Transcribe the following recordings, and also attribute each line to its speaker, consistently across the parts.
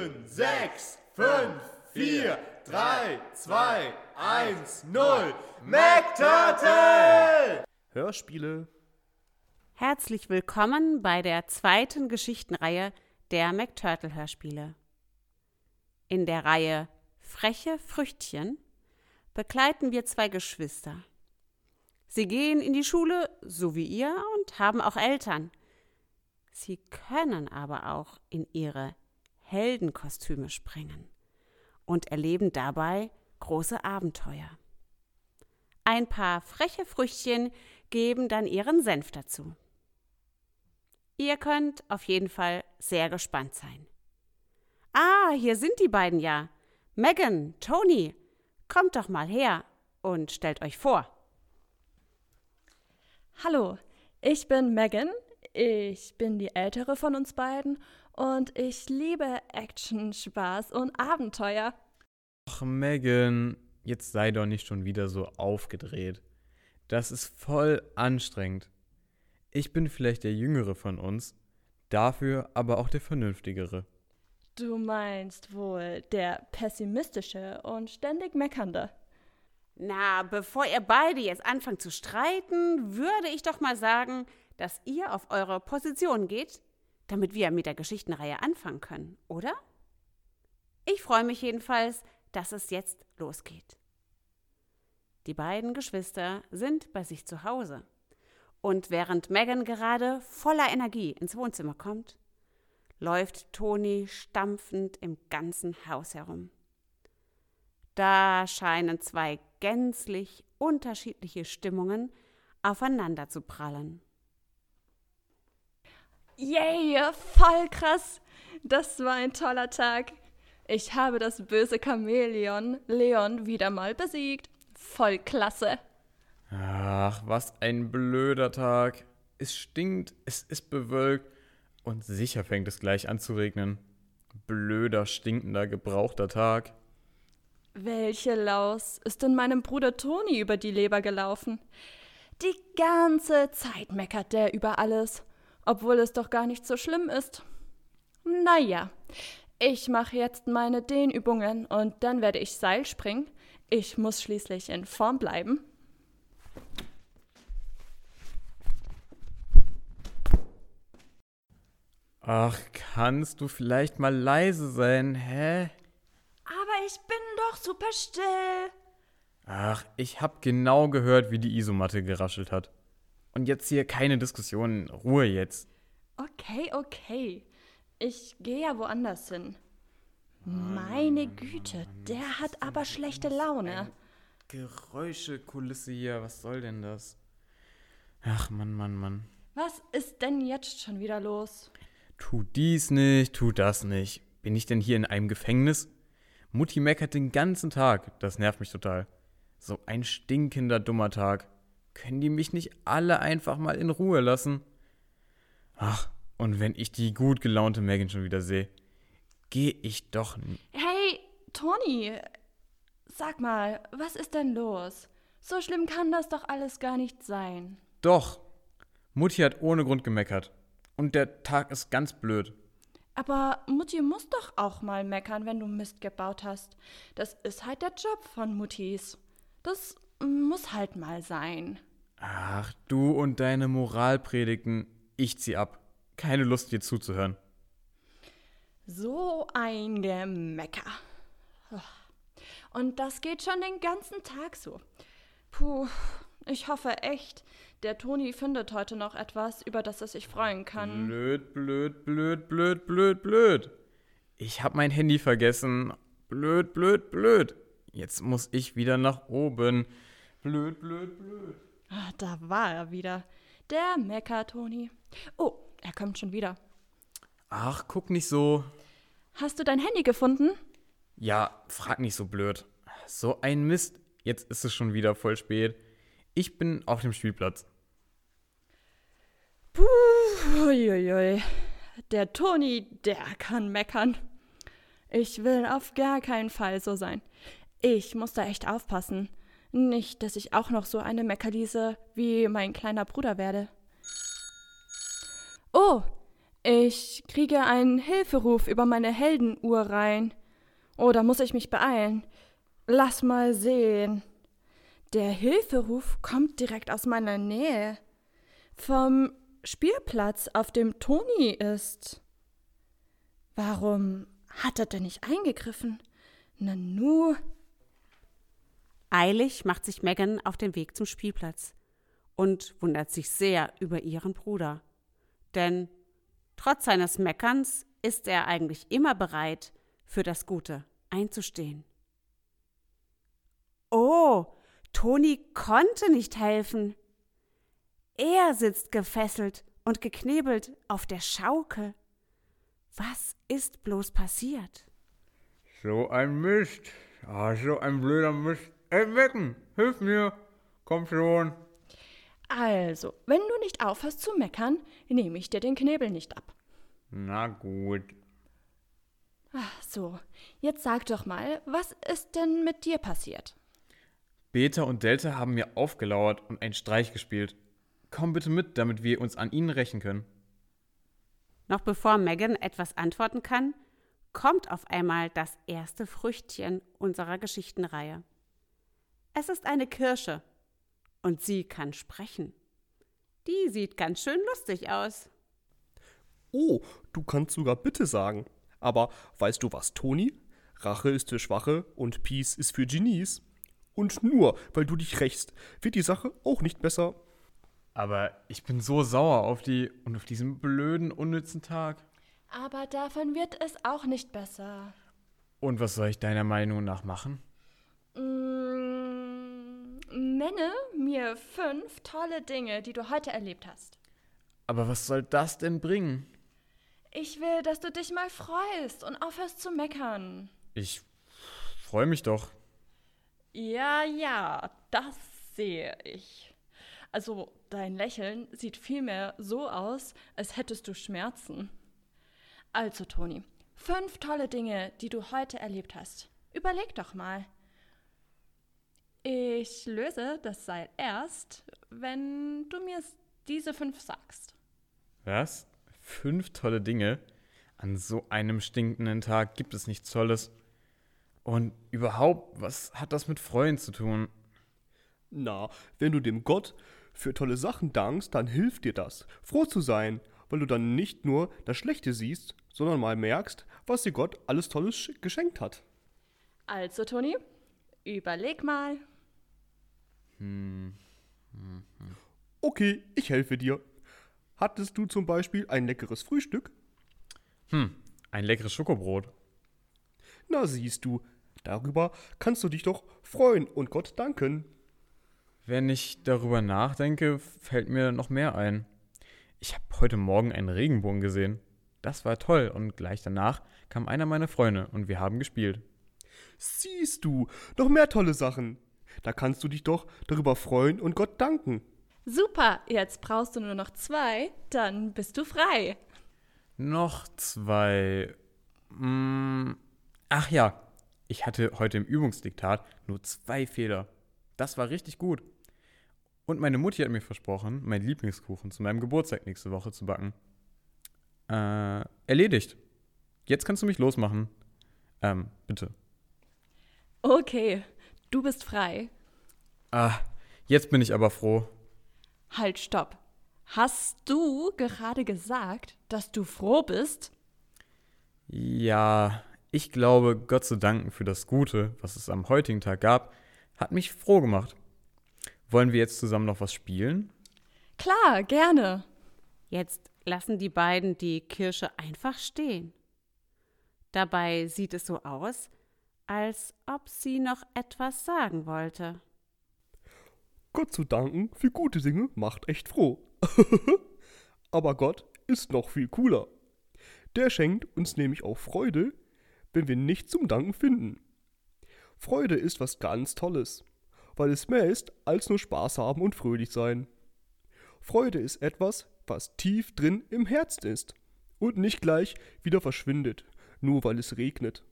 Speaker 1: sieben, sechs, fünf, vier, drei, zwei, eins, null. McTurtle! Hörspiele.
Speaker 2: Herzlich willkommen bei der zweiten Geschichtenreihe der McTurtle-Hörspiele. In der Reihe Freche Früchtchen begleiten wir zwei Geschwister. Sie gehen in die Schule, so wie ihr, und haben auch Eltern. Sie können aber auch in ihre Heldenkostüme springen und erleben dabei große Abenteuer. Ein paar freche Früchtchen geben dann ihren Senf dazu. Ihr könnt auf jeden Fall sehr gespannt sein. Ah, hier sind die beiden ja. Megan, Tony, kommt doch mal her und stellt euch vor.
Speaker 3: Hallo, ich bin Megan. Ich bin die ältere von uns beiden und ich liebe Action, Spaß und Abenteuer.
Speaker 4: Ach, Megan, jetzt sei doch nicht schon wieder so aufgedreht. Das ist voll anstrengend. Ich bin vielleicht der Jüngere von uns, dafür aber auch der Vernünftigere.
Speaker 3: Du meinst wohl der pessimistische und ständig meckernde.
Speaker 2: Na, bevor ihr beide jetzt anfangt zu streiten, würde ich doch mal sagen, dass ihr auf eure Position geht, damit wir mit der Geschichtenreihe anfangen können, oder? Ich freue mich jedenfalls, dass es jetzt losgeht. Die beiden Geschwister sind bei sich zu Hause. Und während Megan gerade voller Energie ins Wohnzimmer kommt, läuft Toni stampfend im ganzen Haus herum. Da scheinen zwei gänzlich unterschiedliche Stimmungen aufeinander zu prallen.
Speaker 3: Yay, voll krass. Das war ein toller Tag. Ich habe das böse Chamäleon Leon wieder mal besiegt. Voll klasse.
Speaker 4: Ach, was ein blöder Tag. Es stinkt, es ist bewölkt und sicher fängt es gleich an zu regnen. Blöder, stinkender, gebrauchter Tag.
Speaker 3: Welche Laus ist denn meinem Bruder Toni über die Leber gelaufen? Die ganze Zeit meckert der über alles, obwohl es doch gar nicht so schlimm ist. Naja, ich mache jetzt meine Dehnübungen und dann werde ich Seil springen. Ich muss schließlich in Form bleiben.
Speaker 4: Ach, kannst du vielleicht mal leise sein, hä?
Speaker 3: Aber ich bin doch super still.
Speaker 4: Ach, ich hab genau gehört, wie die Isomatte geraschelt hat. Und jetzt hier keine Diskussion, Ruhe jetzt.
Speaker 3: Okay, okay. Ich gehe ja woanders hin. Meine Güte, der hat aber schlechte Laune.
Speaker 4: Geräuschekulisse hier, was soll denn das? Ach, Mann, Mann, Mann.
Speaker 3: Was ist denn jetzt schon wieder los?
Speaker 4: Tu dies nicht, tu das nicht. Bin ich denn hier in einem Gefängnis? Mutti meckert den ganzen Tag. Das nervt mich total. So ein stinkender, dummer Tag. Können die mich nicht alle einfach mal in Ruhe lassen? Ach, und wenn ich die gut gelaunte Megan schon wieder sehe, gehe ich doch nicht.
Speaker 3: Hey, Toni, sag mal, was ist denn los? So schlimm kann das doch alles gar nicht sein.
Speaker 4: Doch. Mutti hat ohne Grund gemeckert. Und der Tag ist ganz blöd.
Speaker 3: Aber Mutti muss doch auch mal meckern, wenn du Mist gebaut hast. Das ist halt der Job von Muttis. Das muss halt mal sein.
Speaker 4: Ach, du und deine Moralpredigten. Ich zieh ab. Keine Lust, dir zuzuhören.
Speaker 3: So ein Gemecker. Und das geht schon den ganzen Tag so. Puh, ich hoffe echt, der Toni findet heute noch etwas, über das er sich freuen kann.
Speaker 4: Blöd, blöd, blöd, blöd, blöd, blöd. Ich hab mein Handy vergessen. Blöd, blöd, blöd. Jetzt muss ich wieder nach oben. Blöd, blöd, blöd.
Speaker 3: Ah, da war er wieder. Der Mecker-Toni. Oh, er kommt schon wieder.
Speaker 4: Ach, guck nicht so.
Speaker 3: Hast du dein Handy gefunden?
Speaker 4: Ja, frag nicht so blöd. So ein Mist. Jetzt ist es schon wieder voll spät. Ich bin auf dem Spielplatz.
Speaker 3: Puh, uiuiui. Der Toni, der kann meckern. Ich will auf gar keinen Fall so sein. Ich muss da echt aufpassen. Nicht, dass ich auch noch so eine Meckerliese wie mein kleiner Bruder werde. Oh, Ich kriege einen Hilferuf über meine Heldenuhr rein. Oh, da muss ich mich beeilen. Lass mal sehen. Der Hilferuf kommt direkt aus meiner Nähe. Vom Spielplatz, auf dem Toni ist. Warum hat er denn nicht eingegriffen? Nanu.
Speaker 2: Eilig macht sich Megan auf den Weg zum Spielplatz und wundert sich sehr über ihren Bruder. Denn trotz seines Meckerns ist er eigentlich immer bereit, für das Gute einzustehen. Oh, Toni konnte nicht helfen. Er sitzt gefesselt und geknebelt auf der Schaukel. Was ist bloß passiert?
Speaker 4: So ein Mist. Ah, so ein blöder Mist. Ey, Mecken, hilf mir. Komm schon.
Speaker 3: Also, wenn du nicht aufhörst zu meckern, nehme ich dir den Knebel nicht ab.
Speaker 4: Na gut.
Speaker 3: Ach so, jetzt sag doch mal, was ist denn mit dir passiert?
Speaker 4: Beta und Delta haben mir aufgelauert und einen Streich gespielt. Komm bitte mit, damit wir uns an ihnen rächen können.
Speaker 2: Noch bevor Megan etwas antworten kann, kommt auf einmal das erste Früchtchen unserer Geschichtenreihe. Es ist eine Kirsche und sie kann sprechen. Die sieht ganz schön lustig aus.
Speaker 1: Oh, du kannst sogar Bitte sagen. Aber weißt du was, Toni? Rache ist für Schwache und Peace ist für Genies. Und nur weil du dich rächst, wird die Sache auch nicht besser.
Speaker 4: Aber ich bin so sauer auf die und auf diesen blöden, unnützen Tag.
Speaker 3: Aber davon wird es auch nicht besser.
Speaker 4: Und was soll ich deiner Meinung nach machen?
Speaker 3: Nenne mir fünf tolle Dinge, die du heute erlebt hast.
Speaker 4: Aber was soll das denn bringen?
Speaker 3: Ich will, dass du dich mal freust und aufhörst zu meckern.
Speaker 4: Ich freue mich doch.
Speaker 3: Ja, ja, das sehe ich. Also, dein Lächeln sieht vielmehr so aus, als hättest du Schmerzen. Also, Toni, fünf tolle Dinge, die du heute erlebt hast. Überleg doch mal. Ich löse das Seil erst, wenn du mir diese fünf sagst.
Speaker 4: Was? Fünf tolle Dinge? An so einem stinkenden Tag gibt es nichts Tolles. Und überhaupt, was hat das mit Freuen zu tun?
Speaker 1: Na, wenn du dem Gott für tolle Sachen dankst, dann hilft dir das, froh zu sein, weil du dann nicht nur das Schlechte siehst, sondern mal merkst, was dir Gott alles Tolles sch- geschenkt hat.
Speaker 3: Also, Toni, überleg mal.
Speaker 1: Okay, ich helfe dir. Hattest du zum Beispiel ein leckeres Frühstück?
Speaker 4: Hm, ein leckeres Schokobrot.
Speaker 1: Na siehst du, darüber kannst du dich doch freuen und Gott danken.
Speaker 4: Wenn ich darüber nachdenke, fällt mir noch mehr ein. Ich habe heute Morgen einen Regenbogen gesehen. Das war toll und gleich danach kam einer meiner Freunde und wir haben gespielt.
Speaker 1: Siehst du, noch mehr tolle Sachen. Da kannst du dich doch darüber freuen und Gott danken.
Speaker 3: Super, jetzt brauchst du nur noch zwei, dann bist du frei.
Speaker 4: Noch zwei. Mm, ach ja, ich hatte heute im Übungsdiktat nur zwei Fehler. Das war richtig gut. Und meine Mutti hat mir versprochen, meinen Lieblingskuchen zu meinem Geburtstag nächste Woche zu backen. Äh, erledigt. Jetzt kannst du mich losmachen. Ähm, bitte.
Speaker 3: Okay, du bist frei.
Speaker 4: Ah, jetzt bin ich aber froh.
Speaker 3: Halt, stopp. Hast du gerade gesagt, dass du froh bist?
Speaker 4: Ja, ich glaube, Gott zu danken für das Gute, was es am heutigen Tag gab, hat mich froh gemacht. Wollen wir jetzt zusammen noch was spielen?
Speaker 3: Klar, gerne.
Speaker 2: Jetzt lassen die beiden die Kirsche einfach stehen. Dabei sieht es so aus, als ob sie noch etwas sagen wollte.
Speaker 1: Gott zu danken für gute Dinge macht echt froh. Aber Gott ist noch viel cooler. Der schenkt uns nämlich auch Freude, wenn wir nicht zum Danken finden. Freude ist was ganz Tolles, weil es mehr ist als nur Spaß haben und fröhlich sein. Freude ist etwas, was tief drin im Herzen ist und nicht gleich wieder verschwindet, nur weil es regnet.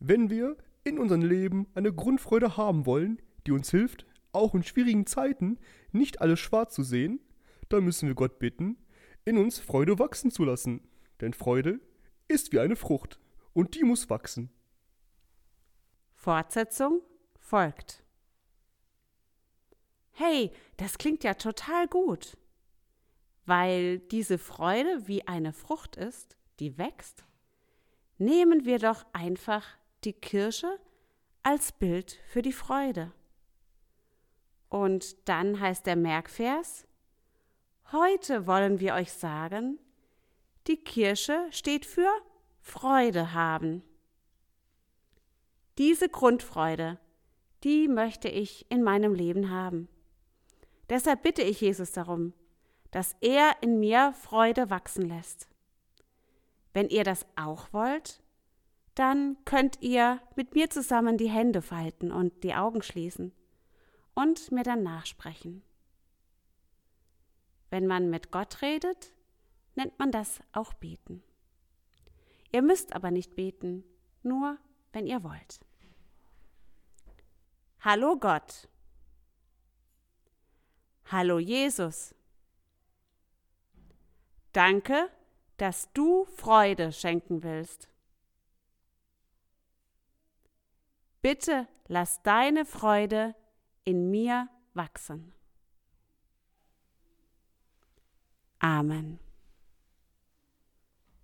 Speaker 1: Wenn wir in unserem Leben eine Grundfreude haben wollen, die uns hilft, auch in schwierigen Zeiten nicht alles schwarz zu sehen, dann müssen wir Gott bitten, in uns Freude wachsen zu lassen. Denn Freude ist wie eine Frucht und die muss wachsen.
Speaker 2: Fortsetzung folgt. Hey, das klingt ja total gut. Weil diese Freude wie eine Frucht ist, die wächst, nehmen wir doch einfach die Kirsche als Bild für die Freude. Und dann heißt der Merkvers, heute wollen wir euch sagen, die Kirsche steht für Freude haben. Diese Grundfreude, die möchte ich in meinem Leben haben. Deshalb bitte ich Jesus darum, dass er in mir Freude wachsen lässt. Wenn ihr das auch wollt, dann könnt ihr mit mir zusammen die Hände falten und die Augen schließen und mir dann nachsprechen. Wenn man mit Gott redet, nennt man das auch beten. Ihr müsst aber nicht beten, nur wenn ihr wollt. Hallo Gott. Hallo Jesus. Danke, dass du Freude schenken willst. Bitte lass deine Freude in mir wachsen. Amen.